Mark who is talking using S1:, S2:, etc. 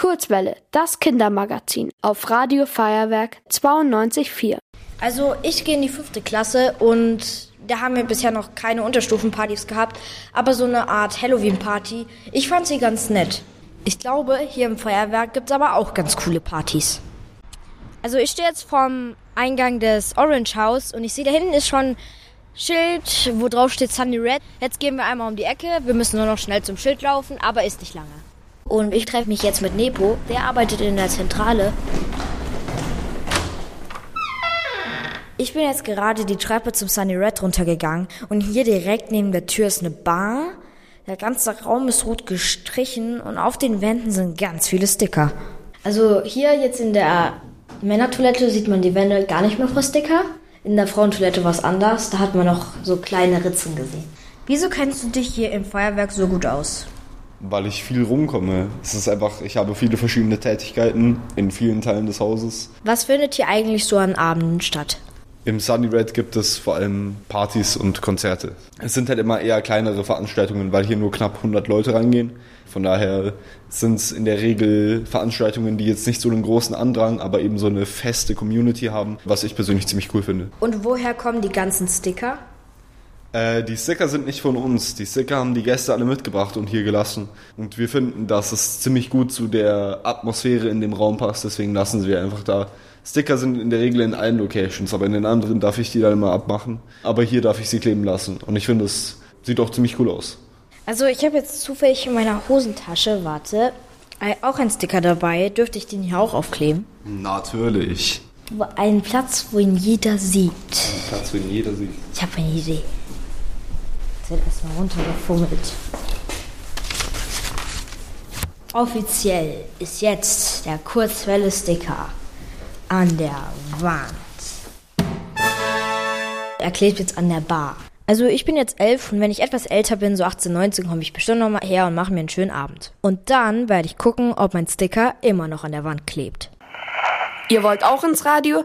S1: Kurzwelle, das Kindermagazin auf Radio Feuerwerk 92.4.
S2: Also ich gehe in die fünfte Klasse und da haben wir bisher noch keine Unterstufenpartys gehabt, aber so eine Art Halloween-Party, ich fand sie ganz nett. Ich glaube, hier im Feuerwerk gibt es aber auch ganz coole Partys. Also ich stehe jetzt vorm Eingang des Orange House und ich sehe, da hinten ist schon Schild, wo drauf steht Sunny Red. Jetzt gehen wir einmal um die Ecke. Wir müssen nur noch schnell zum Schild laufen, aber ist nicht lange. Und ich treffe mich jetzt mit Nepo. Der arbeitet in der Zentrale. Ich bin jetzt gerade die Treppe zum Sunny Red runtergegangen und hier direkt neben der Tür ist eine Bar. Der ganze Raum ist rot gestrichen und auf den Wänden sind ganz viele Sticker. Also hier jetzt in der Männertoilette sieht man die Wände gar nicht mehr vor Sticker. In der Frauentoilette war es anders, da hat man noch so kleine Ritzen gesehen. Wieso kennst du dich hier im Feuerwerk so gut aus?
S3: Weil ich viel rumkomme. Es ist einfach, ich habe viele verschiedene Tätigkeiten in vielen Teilen des Hauses.
S2: Was findet hier eigentlich so an Abenden statt?
S3: Im Sunny Red gibt es vor allem Partys und Konzerte. Es sind halt immer eher kleinere Veranstaltungen, weil hier nur knapp 100 Leute reingehen. Von daher sind es in der Regel Veranstaltungen, die jetzt nicht so einen großen Andrang, aber eben so eine feste Community haben, was ich persönlich ziemlich cool finde.
S2: Und woher kommen die ganzen Sticker?
S3: Äh, die Sticker sind nicht von uns. Die Sticker haben die Gäste alle mitgebracht und hier gelassen. Und wir finden, dass es ziemlich gut zu der Atmosphäre in dem Raum passt, deswegen lassen sie einfach da. Sticker sind in der Regel in allen Locations, aber in den anderen darf ich die dann immer abmachen. Aber hier darf ich sie kleben lassen. Und ich finde, es sieht auch ziemlich cool aus.
S2: Also ich habe jetzt zufällig in meiner Hosentasche, warte, auch ein Sticker dabei. Dürfte ich den hier auch aufkleben?
S3: Natürlich.
S2: Einen Platz, wo ihn jeder sieht.
S3: Ein Platz, wo ihn jeder sieht.
S2: Ich habe eine Idee. Wird erstmal runtergefummelt. Offiziell ist jetzt der Kurzwelle-Sticker an der Wand. Er klebt jetzt an der Bar. Also ich bin jetzt elf und wenn ich etwas älter bin, so 18, 19, komme ich bestimmt nochmal her und mache mir einen schönen Abend. Und dann werde ich gucken, ob mein Sticker immer noch an der Wand klebt.
S1: Ihr wollt auch ins Radio?